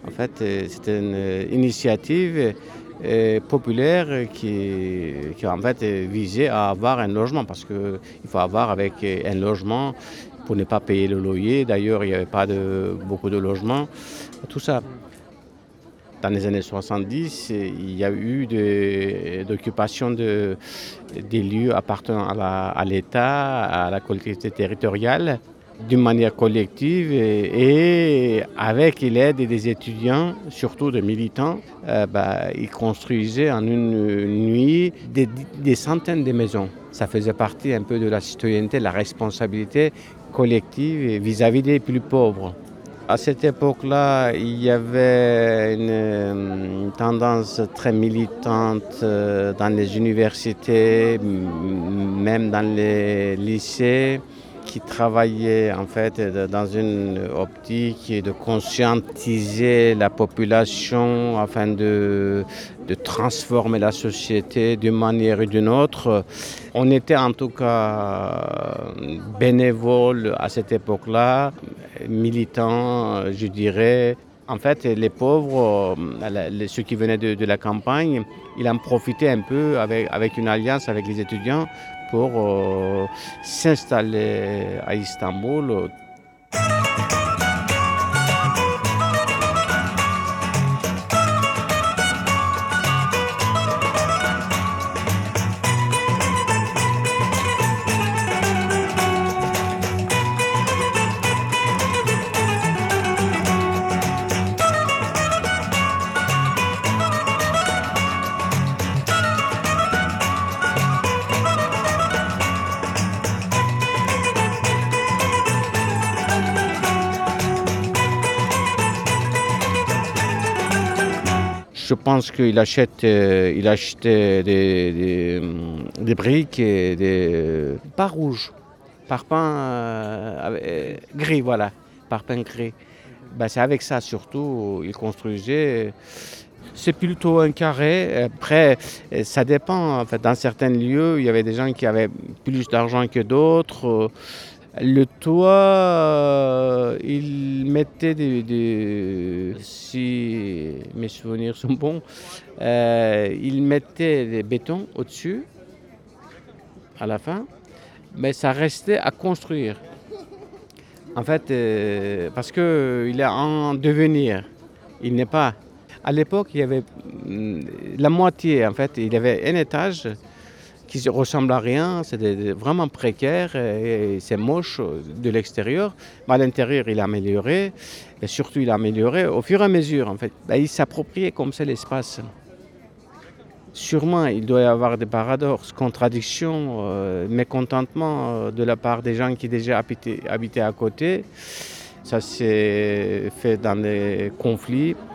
En fait, euh, c'était une euh, initiative euh, populaire qui, en fait euh, visait à avoir un logement parce qu'il faut avoir avec euh, un logement pour ne pas payer le loyer. D'ailleurs, il n'y avait pas beaucoup de logements. Tout ça. Dans les années 70, il y a eu d'occupation de, des lieux appartenant à l'État, à la collectivité territoriale, d'une manière collective et, et avec l'aide des étudiants, surtout des militants, euh, bah, ils construisaient en une nuit des, des centaines de maisons. Ça faisait partie un peu de la citoyenneté, la responsabilité collective vis-à-vis des plus pauvres. À cette époque-là, il y avait une, euh, tendance très militante euh, dans les universités, même dans les lycées, qui travaillait en fait dans une optique de conscientiser la population afin de, de transformer la société d'une manière ou d'une autre. On était en tout cas bénévoles à cette époque-là, militants, je dirais. En fait, les pauvres, ceux qui venaient de, de la campagne, ils en profitaient un peu avec, avec une alliance avec les étudiants pour euh, s'installer à Istanbul. Pense qu'il achète, euh, il achetait des, des, des briques et des pas rouges, parpaing euh, euh, gris, voilà, parpaing gris. Ben, c'est avec ça surtout il construisait. C'est plutôt un carré. Après, euh, ça dépend. En fait, dans certains lieux, il y avait des gens qui avaient plus d'argent que d'autres. Le toit, euh, il mettait des, si mes souvenirs sont bons, euh, il mettait des bétons au-dessus, à la fin, mais ça restait à construire. En fait, euh, parce qu'il est en devenir, il n'est pas. À l'époque, il y avait mm, la moitié, en fait, il y avait un étage qui ne ressemble à rien, c'était vraiment précaire et c'est moche de l'extérieur. Mais à l'intérieur, il a amélioré et surtout, il a amélioré au fur et à mesure. En fait, Ben, il s'appropriait comme ça l'espace. Sûrement, il doit y avoir des paradoxes, contradictions, euh, euh, de la part des gens qui déjà habitaient, habitaient à côté. Ça s'est fait dans des conflits, euh,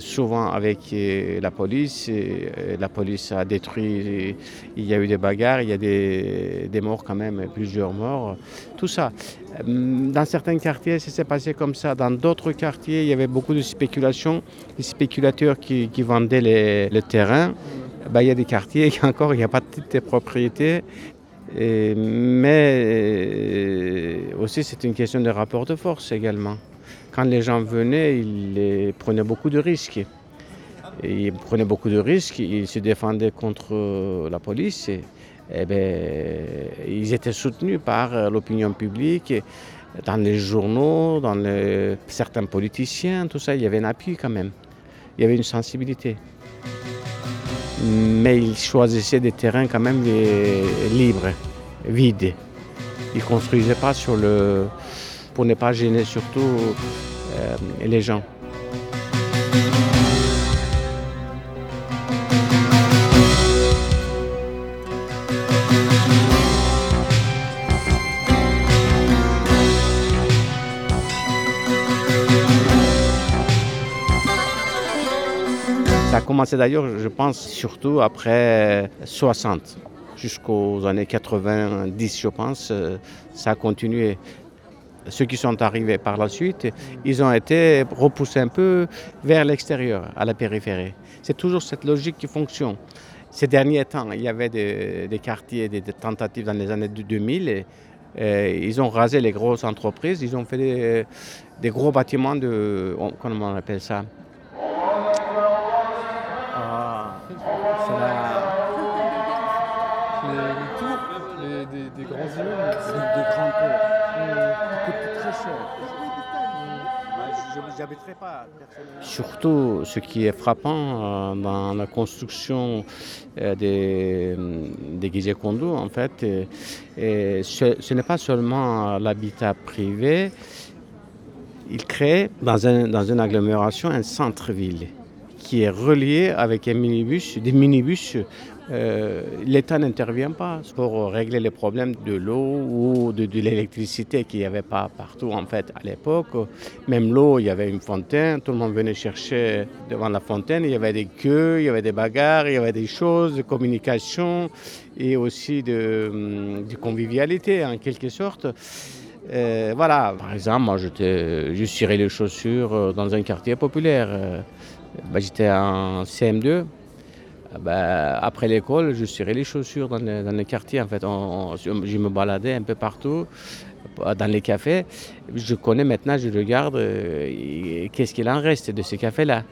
souvent avec euh, la police. Euh, la police a détruit, il y a eu des bagarres, il y a des, morts quand même, plusieurs morts. Tout ça. Euh, Dans certains quartiers, ça s'est passé comme ça. Dans d'autres quartiers, il y avait beaucoup de spéculation, des spéculateurs qui, vendaient les terrains. Ben, il y a des quartiers qui encore, il n'y a pas de titre de propriété. Mais euh, aussi, c'est une question de rapport de force également. Quand les gens venaient, ils prenaient beaucoup de risques. Ils prenaient beaucoup de risques, ils se défendaient contre euh, la police. Et, eh ben, ils étaient soutenus par euh, l'opinion publique, dans les journaux, dans certains politiciens, tout ça. Il y avait un appui quand même. Il y avait une sensibilité. Mais ils choisissaient des terrains quand même libres, vides. Ils ne construisaient pas sur le... pour ne pas gêner surtout les gens. Ça a commencé d'ailleurs, je pense, surtout après 60, jusqu'aux années 90, je pense, euh, ça a continué. Ceux qui sont arrivés par la suite, ils ont été repoussés un peu vers l'extérieur, à la périphérie. C'est toujours cette logique qui fonctionne. Ces derniers temps, il y avait des, quartiers, des, tentatives dans les années 2000. Et, et ils ont rasé les grosses entreprises, ils ont fait des, gros bâtiments de. Comment on appelle ça? Ah, c'est la- Les, tours, des grands immeubles. Surtout, ce qui est frappant euh, dans la construction euh, des, des Gizeh Kondo, en fait, euh, euh, ce, n'est pas seulement l'habitat privé, il crée dans une agglomération un centre-ville qui est relié avec un minibus, des minibus. Euh, L'État n'intervient pas pour régler les problèmes de l'eau ou de, l'électricité qu'il n'y avait pas partout en fait à l'époque. Même l'eau, il y avait une fontaine, tout le monde venait chercher devant la fontaine, il y avait des queues, il y avait des bagarres, il y avait des choses de communication et aussi de, convivialité en quelque sorte. Euh, voilà, par exemple, moi je cirais les chaussures euh, dans un quartier populaire. Ben, J'étais en CM2. Euh, ben, après l'école, je cirais les chaussures dans le, dans le quartier. En fait, je me baladais un peu partout, euh, dans les cafés. Je connais maintenant, je regarde euh, qu'est-ce qu'il en reste de ces cafés-là.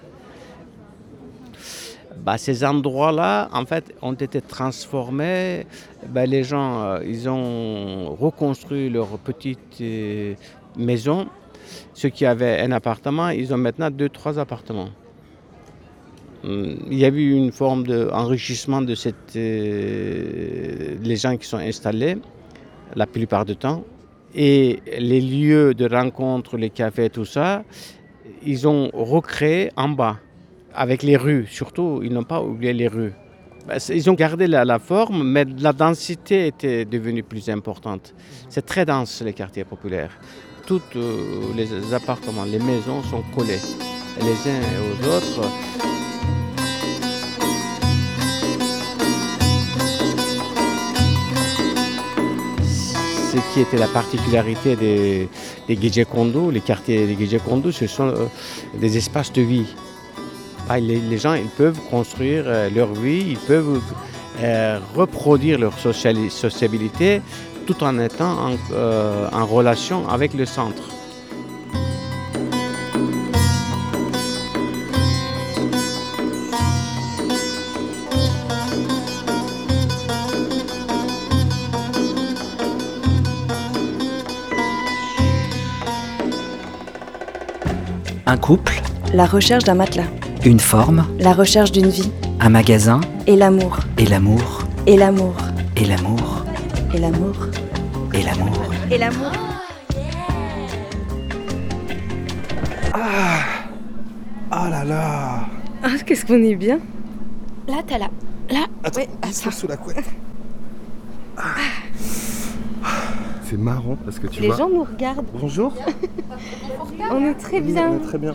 Bah, ces endroits-là, en fait, ont été transformés. Bah, les gens, euh, ils ont reconstruit leur petite euh, maison. Ceux qui avaient un appartement, ils ont maintenant deux, trois appartements. Il y a eu une forme d'enrichissement de cette, euh, les gens qui sont installés, la plupart du temps. Et les lieux de rencontre, les cafés, tout ça, ils ont recréé en bas, avec les rues. Surtout, ils n'ont pas oublié les rues. C'est- Ils ont gardé la, forme, mais la densité était devenue plus importante. C'est très dense, les quartiers populaires. Tous euh, les appartements, les maisons sont collées les uns aux autres. Ce qui était la particularité des, des les quartiers des Gije Kondo, ce sont euh, des espaces de vie. Ah, les, gens ils peuvent construire euh, leur vie, ils peuvent euh, reproduire leur sociabilité tout en étant en relation avec le centre. Un couple, La recherche d'un matelas. une forme, La recherche d'une vie. un magasin, Et l'amour. et l'amour, Et l'amour. et l'amour, Et l'amour. et l'amour. Et l'amour Ah là là Ah, qu'est-ce qu'on est bien? Là, t'as là. Là, Attends, ouais, attends. sous la couette. Ah. C'est marrant parce que tu Les vois. gens nous regardent. Bonjour. On est très bien. on est très bien.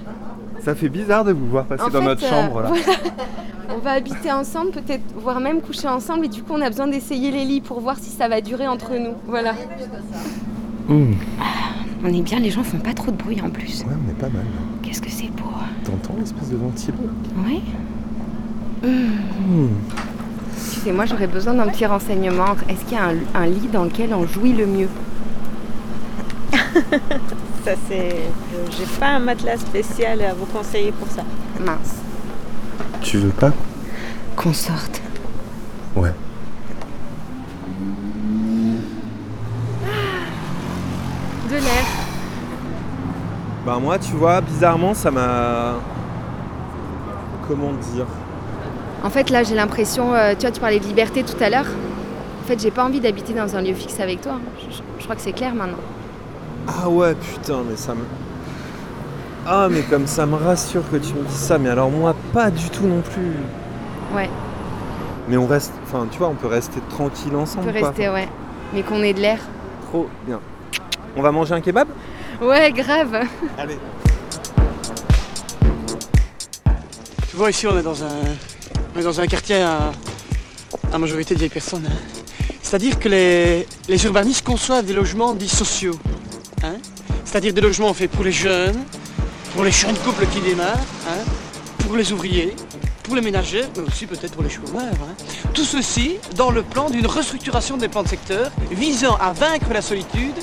Ça fait bizarre de vous voir passer En dans fait, notre euh, chambre là. voilà. On va habiter ensemble, peut-être, voire même coucher ensemble, et du coup, on a besoin d'essayer les lits pour voir si ça va durer entre nous. Voilà. Mmh. On est bien, les gens font pas trop de bruit en plus. Ouais, on est pas mal. Qu'est-ce que c'est beau T'entends l'espèce de ventilo Oui. Mmh. Tu sais, moi, j'aurais besoin d'un petit renseignement. Est-ce qu'il y a un, un lit dans lequel on jouit le mieux? Ça, c'est. euh, J'ai pas un matelas spécial à vous conseiller pour ça. Mince. Tu veux pas Qu'on sorte. Ouais. De l'air. Bah moi, tu vois, bizarrement, ça m'a... Comment dire? En fait, là, j'ai l'impression. euh, tu vois, tu parlais de liberté tout à l'heure. En fait, j'ai pas envie d'habiter dans un lieu fixe avec toi. Je, je- je crois que c'est clair maintenant. Ah ouais, putain, mais ça me... Ah, mais comme ça me rassure que tu me dis ça, mais alors moi, pas du tout non plus. Ouais, Mais on reste... Enfin, tu vois, on peut rester tranquille on ensemble, peut quoi. rester, ouais. Mais qu'on ait de l'air. Trop bien. On va manger un kebab? Ouais, grave. Allez. Tu vois, ici, on est dans un, on est dans un quartier à, à majorité de vieilles personnes. hein. C'est-à-dire que les, les urbanistes conçoivent des logements dits sociaux. C'est-à-dire des logements faits pour les jeunes, pour les jeunes couples qui démarrent, hein, pour les ouvriers, pour les ménagères, mais aussi peut-être pour les chômeurs. hein. Tout ceci dans le plan d'une restructuration des plans de secteur visant à vaincre la solitude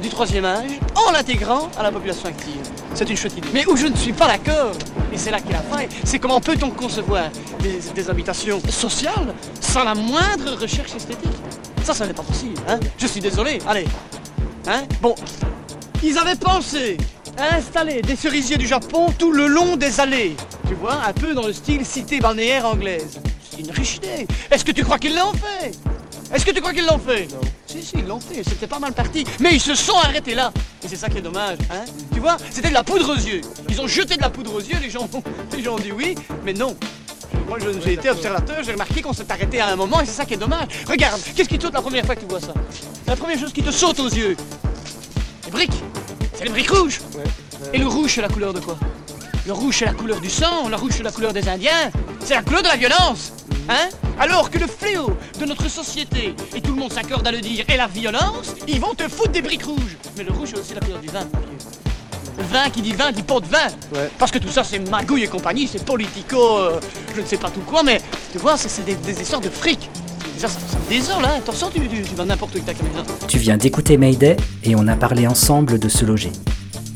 du troisième âge en l'intégrant à la population active. C'est une chouette idée. Mais où je ne suis pas d'accord, et c'est là qu'est la faille, c'est comment peut-on concevoir des, habitations sociales sans la moindre recherche esthétique? Ça, ça n'est pas possible. Hein je suis désolé. Allez. Bon, ils avaient pensé à installer des cerisiers du Japon tout le long des allées. Tu vois, un peu dans le style cité balnéaire anglaise. C'est une riche idée. Est-ce que tu crois qu'ils l'ont fait? Est-ce que tu crois qu'ils l'ont fait? Non. Si, si, ils l'ont fait. C'était pas mal parti. Mais ils se sont arrêtés là. Et c'est ça qui est dommage. Hein tu vois, c'était de la poudre aux yeux. Ils ont jeté de la poudre aux yeux. Les gens, les gens ont dit oui, mais non. Moi, je- j'ai été observateur, j'ai remarqué qu'on s'est arrêté à un moment et c'est ça qui est dommage. Regarde, qu'est-ce qui te saute la première fois que tu vois ça? La première chose qui te saute aux yeux. Briques. C'est les briques rouges. Et le rouge, c'est la couleur de quoi? Le rouge, c'est la couleur du sang, le rouge, c'est la couleur des Indiens, c'est la couleur de la violence. Hein? Alors que le fléau de notre société, et tout le monde s'accorde à le dire, est la violence, ils vont te foutre des briques rouges. Mais le rouge, c'est aussi la couleur du vin. Le vin qui dit vin dit pot de vin. Parce que tout ça, c'est magouille et compagnie, c'est politico, euh, je ne sais pas tout quoi, mais tu vois, c'est des, des histoires de fric. Ça, me désole, hein. Tu, tu, tu vas n'importe où avec ta caméra. Tu viens d'écouter Mayday et on a parlé ensemble de se loger.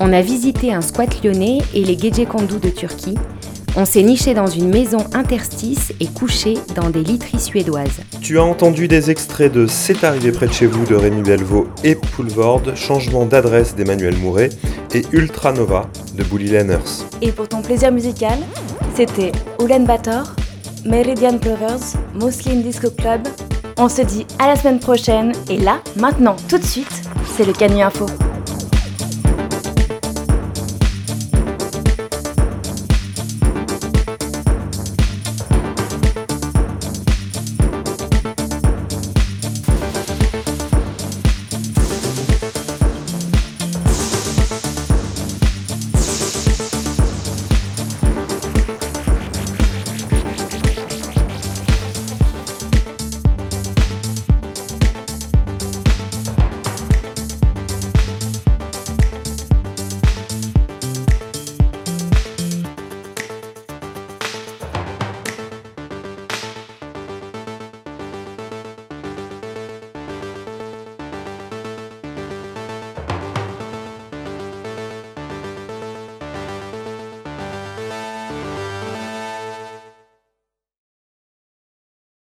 On a visité un squat lyonnais et les Gecekondu de Turquie. On s'est niché dans une maison interstice et couché dans des literies suédoises. Tu as entendu des extraits de C'est arrivé près de chez vous de Rémi Belvaux et Poulvord, Changement d'adresse d'Emmanuel Mouret et Ultranova de Bully Lenners. Et pour ton plaisir musical, c'était Ulan Bator, Meridian Brothers, Muslim Disco Club. On se dit à la semaine prochaine et là, maintenant, tout de suite, c'est le Canu Info.